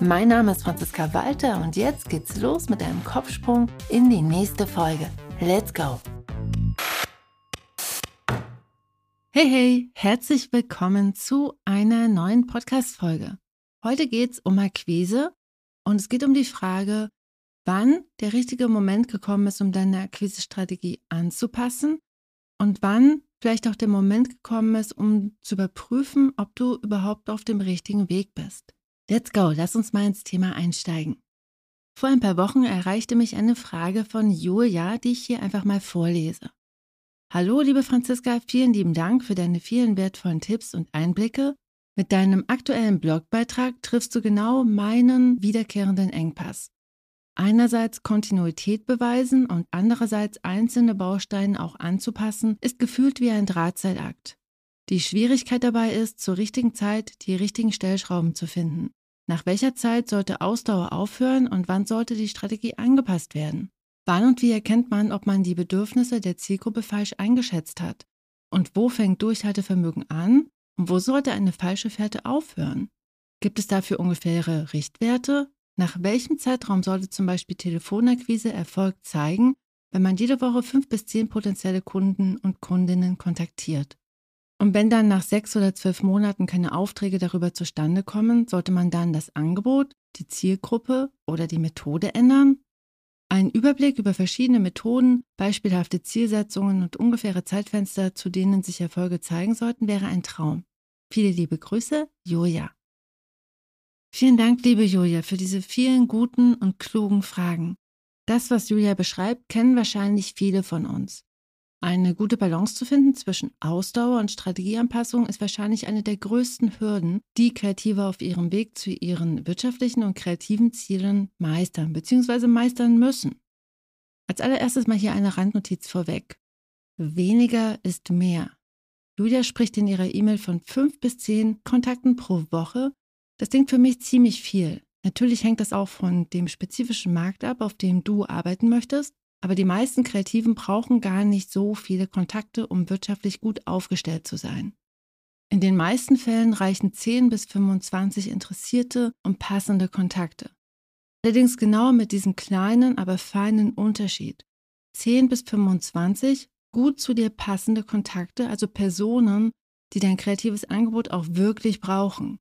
Mein Name ist Franziska Walter und jetzt geht's los mit einem Kopfsprung in die nächste Folge. Let's go! Hey, hey, herzlich willkommen zu einer neuen Podcast-Folge. Heute geht's um Akquise und es geht um die Frage, wann der richtige Moment gekommen ist, um deine Akquisestrategie anzupassen und wann vielleicht auch der Moment gekommen ist, um zu überprüfen, ob du überhaupt auf dem richtigen Weg bist. Let's go, lass uns mal ins Thema einsteigen. Vor ein paar Wochen erreichte mich eine Frage von Julia, die ich hier einfach mal vorlese. Hallo, liebe Franziska, vielen lieben Dank für deine vielen wertvollen Tipps und Einblicke. Mit deinem aktuellen Blogbeitrag triffst du genau meinen wiederkehrenden Engpass. Einerseits Kontinuität beweisen und andererseits einzelne Bausteine auch anzupassen, ist gefühlt wie ein Drahtseilakt. Die Schwierigkeit dabei ist, zur richtigen Zeit die richtigen Stellschrauben zu finden. Nach welcher Zeit sollte Ausdauer aufhören und wann sollte die Strategie angepasst werden? Wann und wie erkennt man, ob man die Bedürfnisse der Zielgruppe falsch eingeschätzt hat? Und wo fängt Durchhaltevermögen an und wo sollte eine falsche Fährte aufhören? Gibt es dafür ungefähre Richtwerte? Nach welchem Zeitraum sollte zum Beispiel Telefonakquise Erfolg zeigen, wenn man jede Woche fünf bis zehn potenzielle Kunden und Kundinnen kontaktiert? Und wenn dann nach sechs oder zwölf Monaten keine Aufträge darüber zustande kommen, sollte man dann das Angebot, die Zielgruppe oder die Methode ändern? Ein Überblick über verschiedene Methoden, beispielhafte Zielsetzungen und ungefähre Zeitfenster, zu denen sich Erfolge zeigen sollten, wäre ein Traum. Viele liebe Grüße, Julia. Vielen Dank, liebe Julia, für diese vielen guten und klugen Fragen. Das, was Julia beschreibt, kennen wahrscheinlich viele von uns. Eine gute Balance zu finden zwischen Ausdauer und Strategieanpassung ist wahrscheinlich eine der größten Hürden, die Kreative auf ihrem Weg zu ihren wirtschaftlichen und kreativen Zielen meistern bzw. meistern müssen. Als allererstes mal hier eine Randnotiz vorweg. Weniger ist mehr. Julia spricht in ihrer E-Mail von fünf bis zehn Kontakten pro Woche. Das klingt für mich ziemlich viel. Natürlich hängt das auch von dem spezifischen Markt ab, auf dem du arbeiten möchtest. Aber die meisten Kreativen brauchen gar nicht so viele Kontakte, um wirtschaftlich gut aufgestellt zu sein. In den meisten Fällen reichen 10 bis 25 interessierte und passende Kontakte. Allerdings genau mit diesem kleinen, aber feinen Unterschied. 10 bis 25 gut zu dir passende Kontakte, also Personen, die dein kreatives Angebot auch wirklich brauchen.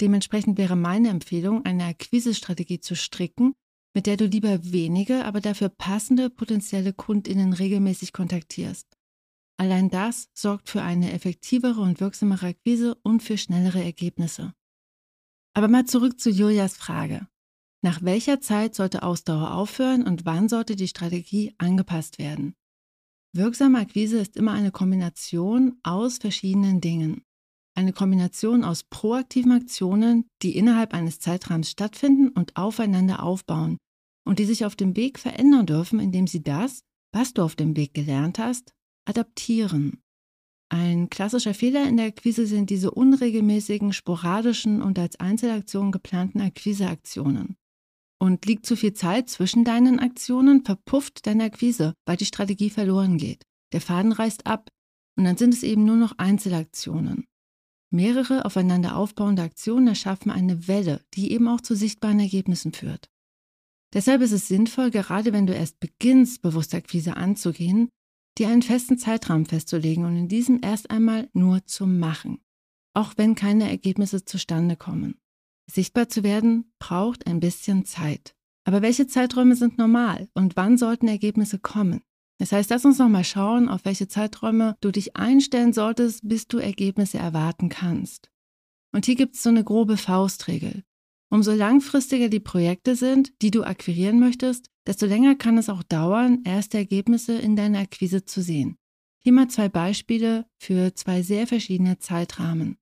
Dementsprechend wäre meine Empfehlung, eine Akquisestrategie zu stricken, mit der du lieber wenige, aber dafür passende potenzielle Kundinnen regelmäßig kontaktierst. Allein das sorgt für eine effektivere und wirksamere Akquise und für schnellere Ergebnisse. Aber mal zurück zu Julias Frage. Nach welcher Zeit sollte Ausdauer aufhören und wann sollte die Strategie angepasst werden? Wirksame Akquise ist immer eine Kombination aus verschiedenen Dingen. Eine Kombination aus proaktiven Aktionen, die innerhalb eines Zeitrahmens stattfinden und aufeinander aufbauen, und die sich auf dem Weg verändern dürfen, indem sie das, was du auf dem Weg gelernt hast, adaptieren. Ein klassischer Fehler in der Akquise sind diese unregelmäßigen, sporadischen und als Einzelaktionen geplanten Akquiseaktionen. Und liegt zu viel Zeit zwischen deinen Aktionen, verpufft deine Akquise, weil die Strategie verloren geht. Der Faden reißt ab und dann sind es eben nur noch Einzelaktionen. Mehrere aufeinander aufbauende Aktionen erschaffen eine Welle, die eben auch zu sichtbaren Ergebnissen führt. Deshalb ist es sinnvoll, gerade wenn du erst beginnst, Bewusstakquise anzugehen, dir einen festen Zeitrahmen festzulegen und in diesem erst einmal nur zu machen, auch wenn keine Ergebnisse zustande kommen. Sichtbar zu werden braucht ein bisschen Zeit. Aber welche Zeiträume sind normal und wann sollten Ergebnisse kommen? Das heißt, lass uns nochmal schauen, auf welche Zeiträume du dich einstellen solltest, bis du Ergebnisse erwarten kannst. Und hier gibt es so eine grobe Faustregel. Umso langfristiger die Projekte sind, die du akquirieren möchtest, desto länger kann es auch dauern, erste Ergebnisse in deiner Akquise zu sehen. Hier mal zwei Beispiele für zwei sehr verschiedene Zeitrahmen.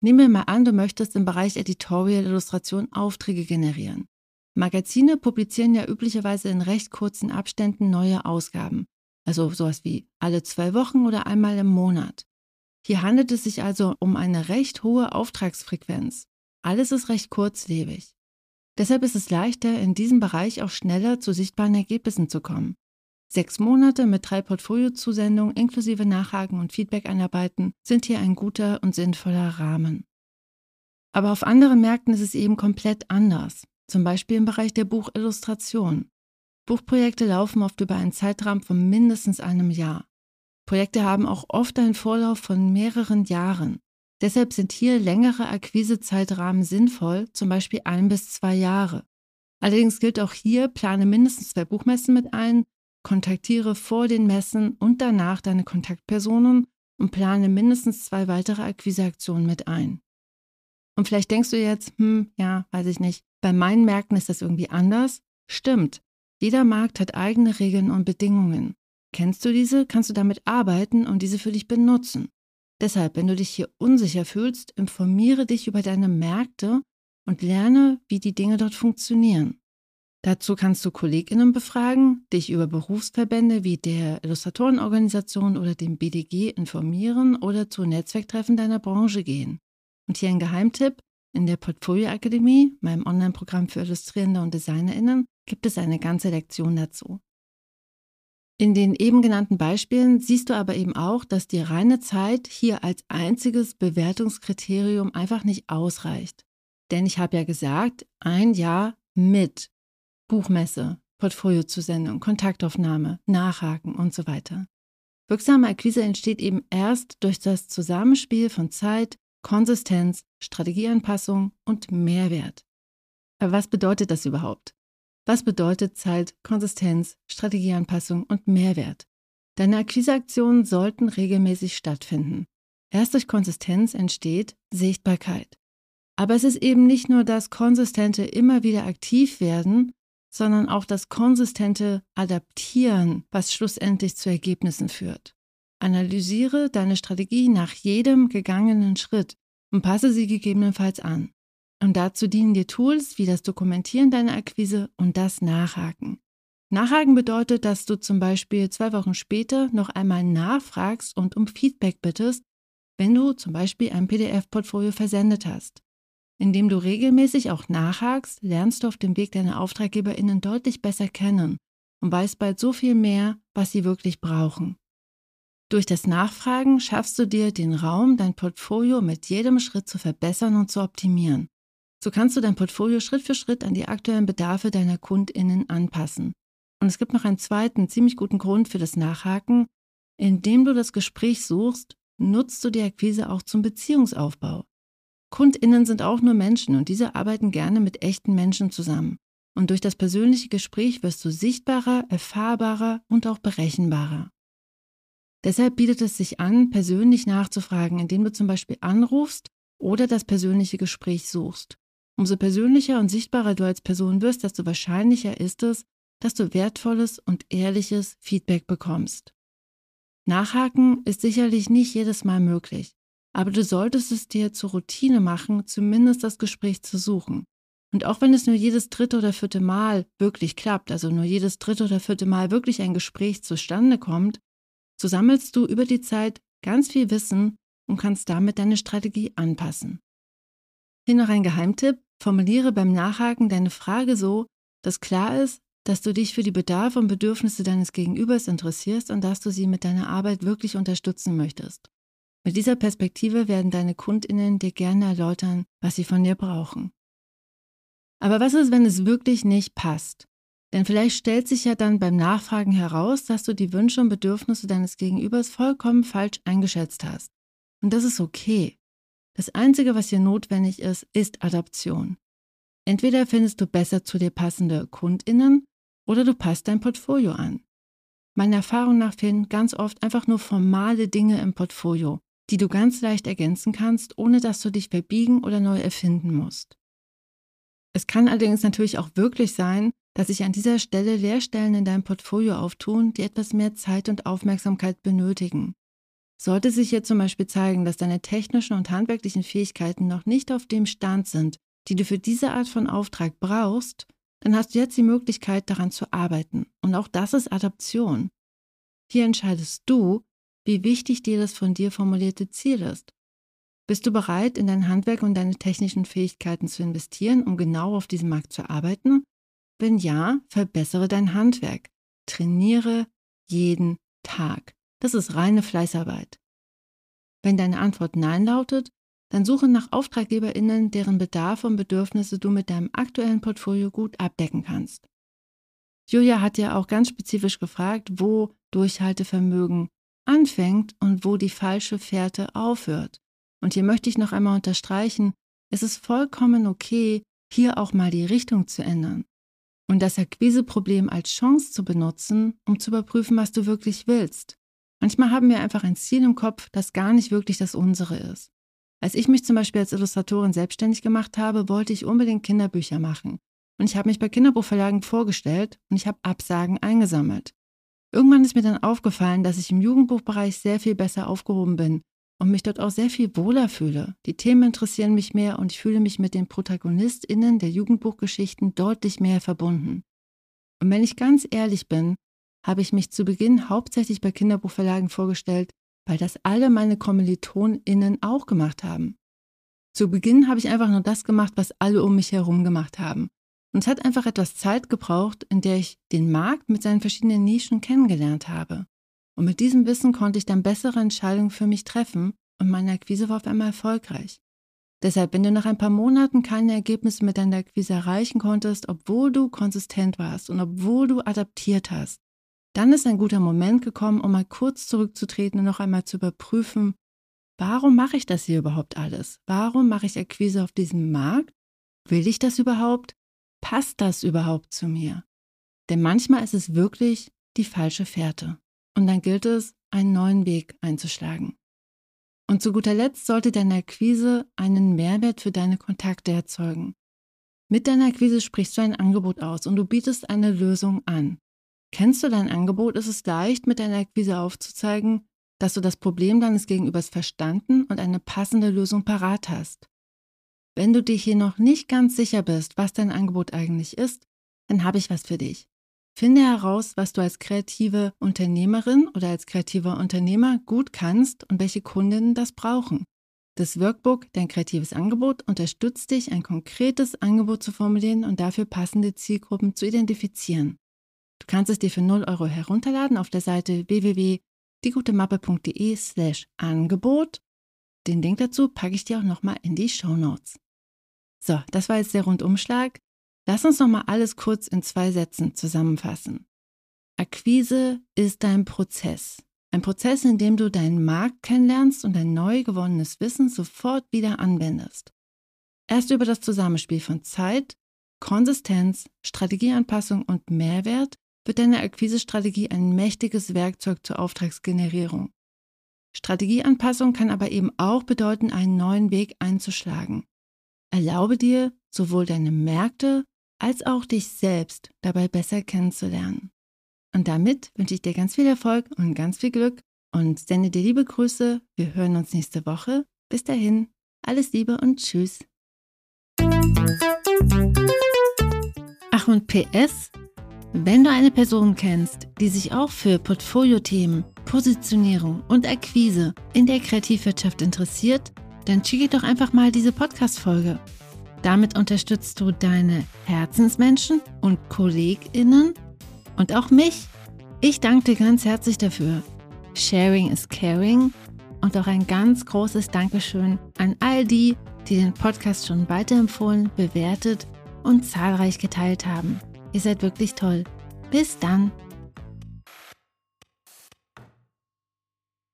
Nehmen wir mal an, du möchtest im Bereich Editorial Illustration Aufträge generieren. Magazine publizieren ja üblicherweise in recht kurzen Abständen neue Ausgaben, also sowas wie alle zwei Wochen oder einmal im Monat. Hier handelt es sich also um eine recht hohe Auftragsfrequenz. Alles ist recht kurzlebig. Deshalb ist es leichter, in diesem Bereich auch schneller zu sichtbaren Ergebnissen zu kommen. Sechs Monate mit drei Portfoliozusendungen inklusive Nachhaken und Feedback einarbeiten sind hier ein guter und sinnvoller Rahmen. Aber auf anderen Märkten ist es eben komplett anders, zum Beispiel im Bereich der Buchillustration. Buchprojekte laufen oft über einen Zeitraum von mindestens einem Jahr. Projekte haben auch oft einen Vorlauf von mehreren Jahren. Deshalb sind hier längere Akquisezeitrahmen sinnvoll, zum Beispiel ein bis zwei Jahre. Allerdings gilt auch hier, plane mindestens zwei Buchmessen mit ein, kontaktiere vor den Messen und danach deine Kontaktpersonen und plane mindestens zwei weitere Akquiseaktionen mit ein. Und vielleicht denkst du jetzt, hm, ja, weiß ich nicht, bei meinen Märkten ist das irgendwie anders. Stimmt, jeder Markt hat eigene Regeln und Bedingungen. Kennst du diese, kannst du damit arbeiten und diese für dich benutzen. Deshalb, wenn du dich hier unsicher fühlst, informiere dich über deine Märkte und lerne, wie die Dinge dort funktionieren. Dazu kannst du Kolleginnen befragen, dich über Berufsverbände wie der Illustratorenorganisation oder dem BDG informieren oder zu Netzwerktreffen deiner Branche gehen. Und hier ein Geheimtipp, in der Portfolio Akademie, meinem Online-Programm für Illustrierende und DesignerInnen, gibt es eine ganze Lektion dazu. In den eben genannten Beispielen siehst du aber eben auch, dass die reine Zeit hier als einziges Bewertungskriterium einfach nicht ausreicht. Denn ich habe ja gesagt, ein Jahr mit Buchmesse, Portfoliozusendung, Kontaktaufnahme, Nachhaken und so weiter. Wirksame Akquise entsteht eben erst durch das Zusammenspiel von Zeit, Konsistenz, Strategieanpassung und Mehrwert. Aber was bedeutet das überhaupt? Was bedeutet Zeit, Konsistenz, Strategieanpassung und Mehrwert? Deine Akquiseaktionen sollten regelmäßig stattfinden. Erst durch Konsistenz entsteht Sichtbarkeit. Aber es ist eben nicht nur das konsistente immer wieder aktiv werden, sondern auch das konsistente Adaptieren, was schlussendlich zu Ergebnissen führt. Analysiere deine Strategie nach jedem gegangenen Schritt und passe sie gegebenenfalls an. Und dazu dienen dir Tools wie das Dokumentieren deiner Akquise und das Nachhaken. Nachhaken bedeutet, dass du zum Beispiel zwei Wochen später noch einmal nachfragst und um Feedback bittest, wenn du zum Beispiel ein PDF-Portfolio versendet hast. Indem du regelmäßig auch nachhakst, lernst du auf dem Weg deine AuftraggeberInnen deutlich besser kennen und weißt bald so viel mehr, was sie wirklich brauchen. Durch das Nachfragen schaffst du dir den Raum, dein Portfolio mit jedem Schritt zu verbessern und zu optimieren. So kannst du dein Portfolio Schritt für Schritt an die aktuellen Bedarfe deiner KundInnen anpassen. Und es gibt noch einen zweiten, ziemlich guten Grund für das Nachhaken. Indem du das Gespräch suchst, nutzt du die Akquise auch zum Beziehungsaufbau. KundInnen sind auch nur Menschen und diese arbeiten gerne mit echten Menschen zusammen. Und durch das persönliche Gespräch wirst du sichtbarer, erfahrbarer und auch berechenbarer. Deshalb bietet es sich an, persönlich nachzufragen, indem du zum Beispiel anrufst oder das persönliche Gespräch suchst. Umso persönlicher und sichtbarer du als Person wirst, desto wahrscheinlicher ist es, dass du wertvolles und ehrliches Feedback bekommst. Nachhaken ist sicherlich nicht jedes Mal möglich, aber du solltest es dir zur Routine machen, zumindest das Gespräch zu suchen. Und auch wenn es nur jedes dritte oder vierte Mal wirklich klappt, also nur jedes dritte oder vierte Mal wirklich ein Gespräch zustande kommt, so sammelst du über die Zeit ganz viel Wissen und kannst damit deine Strategie anpassen. Hier noch ein Geheimtipp. Formuliere beim Nachhaken deine Frage so, dass klar ist, dass du dich für die Bedarfe und Bedürfnisse deines Gegenübers interessierst und dass du sie mit deiner Arbeit wirklich unterstützen möchtest. Mit dieser Perspektive werden deine Kundinnen dir gerne erläutern, was sie von dir brauchen. Aber was ist, wenn es wirklich nicht passt? Denn vielleicht stellt sich ja dann beim Nachfragen heraus, dass du die Wünsche und Bedürfnisse deines Gegenübers vollkommen falsch eingeschätzt hast. Und das ist okay. Das Einzige, was hier notwendig ist, ist Adaption. Entweder findest du besser zu dir passende Kundinnen oder du passt dein Portfolio an. Meiner Erfahrung nach fehlen ganz oft einfach nur formale Dinge im Portfolio, die du ganz leicht ergänzen kannst, ohne dass du dich verbiegen oder neu erfinden musst. Es kann allerdings natürlich auch wirklich sein, dass sich an dieser Stelle Leerstellen in deinem Portfolio auftun, die etwas mehr Zeit und Aufmerksamkeit benötigen. Sollte sich hier zum Beispiel zeigen, dass deine technischen und handwerklichen Fähigkeiten noch nicht auf dem Stand sind, die du für diese Art von Auftrag brauchst, dann hast du jetzt die Möglichkeit, daran zu arbeiten. Und auch das ist Adaption. Hier entscheidest du, wie wichtig dir das von dir formulierte Ziel ist. Bist du bereit, in dein Handwerk und deine technischen Fähigkeiten zu investieren, um genau auf diesem Markt zu arbeiten? Wenn ja, verbessere dein Handwerk. Trainiere jeden Tag. Das ist reine Fleißarbeit. Wenn deine Antwort Nein lautet, dann suche nach AuftraggeberInnen, deren Bedarfe und Bedürfnisse du mit deinem aktuellen Portfolio gut abdecken kannst. Julia hat ja auch ganz spezifisch gefragt, wo Durchhaltevermögen anfängt und wo die falsche Fährte aufhört. Und hier möchte ich noch einmal unterstreichen, es ist vollkommen okay, hier auch mal die Richtung zu ändern und das Akquiseproblem als Chance zu benutzen, um zu überprüfen, was du wirklich willst. Manchmal haben wir einfach ein Ziel im Kopf, das gar nicht wirklich das unsere ist. Als ich mich zum Beispiel als Illustratorin selbstständig gemacht habe, wollte ich unbedingt Kinderbücher machen. Und ich habe mich bei Kinderbuchverlagen vorgestellt und ich habe Absagen eingesammelt. Irgendwann ist mir dann aufgefallen, dass ich im Jugendbuchbereich sehr viel besser aufgehoben bin und mich dort auch sehr viel wohler fühle. Die Themen interessieren mich mehr und ich fühle mich mit den ProtagonistInnen der Jugendbuchgeschichten deutlich mehr verbunden. Und wenn ich ganz ehrlich bin, habe ich mich zu Beginn hauptsächlich bei Kinderbuchverlagen vorgestellt, weil das alle meine KommilitonInnen auch gemacht haben. Zu Beginn habe ich einfach nur das gemacht, was alle um mich herum gemacht haben. Und es hat einfach etwas Zeit gebraucht, in der ich den Markt mit seinen verschiedenen Nischen kennengelernt habe. Und mit diesem Wissen konnte ich dann bessere Entscheidungen für mich treffen und meine Akquise war auf einmal erfolgreich. Deshalb, wenn du nach ein paar Monaten keine Ergebnisse mit deiner Akquise erreichen konntest, obwohl du konsistent warst und obwohl du adaptiert hast, dann ist ein guter Moment gekommen, um mal kurz zurückzutreten und noch einmal zu überprüfen, warum mache ich das hier überhaupt alles? Warum mache ich Akquise auf diesem Markt? Will ich das überhaupt? Passt das überhaupt zu mir? Denn manchmal ist es wirklich die falsche Fährte. Und dann gilt es, einen neuen Weg einzuschlagen. Und zu guter Letzt sollte deine Akquise einen Mehrwert für deine Kontakte erzeugen. Mit deiner Akquise sprichst du ein Angebot aus und du bietest eine Lösung an. Kennst du dein Angebot, ist es leicht, mit deiner Akquise aufzuzeigen, dass du das Problem deines Gegenübers verstanden und eine passende Lösung parat hast. Wenn du dich hier noch nicht ganz sicher bist, was dein Angebot eigentlich ist, dann habe ich was für dich. Finde heraus, was du als kreative Unternehmerin oder als kreativer Unternehmer gut kannst und welche Kundinnen das brauchen. Das Workbook, dein kreatives Angebot, unterstützt dich, ein konkretes Angebot zu formulieren und dafür passende Zielgruppen zu identifizieren. Du kannst es dir für 0 Euro herunterladen auf der Seite www.diegutemappe.de slash Angebot. Den Link dazu packe ich dir auch nochmal in die Show Notes. So, das war jetzt der Rundumschlag. Lass uns nochmal alles kurz in zwei Sätzen zusammenfassen. Akquise ist dein Prozess. Ein Prozess, in dem du deinen Markt kennenlernst und dein neu gewonnenes Wissen sofort wieder anwendest. Erst über das Zusammenspiel von Zeit, Konsistenz, Strategieanpassung und Mehrwert wird deine Akquisestrategie ein mächtiges Werkzeug zur Auftragsgenerierung. Strategieanpassung kann aber eben auch bedeuten, einen neuen Weg einzuschlagen. Erlaube dir, sowohl deine Märkte als auch dich selbst dabei besser kennenzulernen. Und damit wünsche ich dir ganz viel Erfolg und ganz viel Glück und sende dir liebe Grüße. Wir hören uns nächste Woche. Bis dahin, alles Liebe und Tschüss. Ach und PS, wenn du eine Person kennst, die sich auch für Portfoliothemen, Positionierung und Akquise in der Kreativwirtschaft interessiert, dann schicke doch einfach mal diese Podcast-Folge. Damit unterstützt du deine Herzensmenschen und KollegInnen und auch mich. Ich danke dir ganz herzlich dafür. Sharing is caring und auch ein ganz großes Dankeschön an all die, die den Podcast schon weiterempfohlen, bewertet und zahlreich geteilt haben. Ihr seid wirklich toll. Bis dann.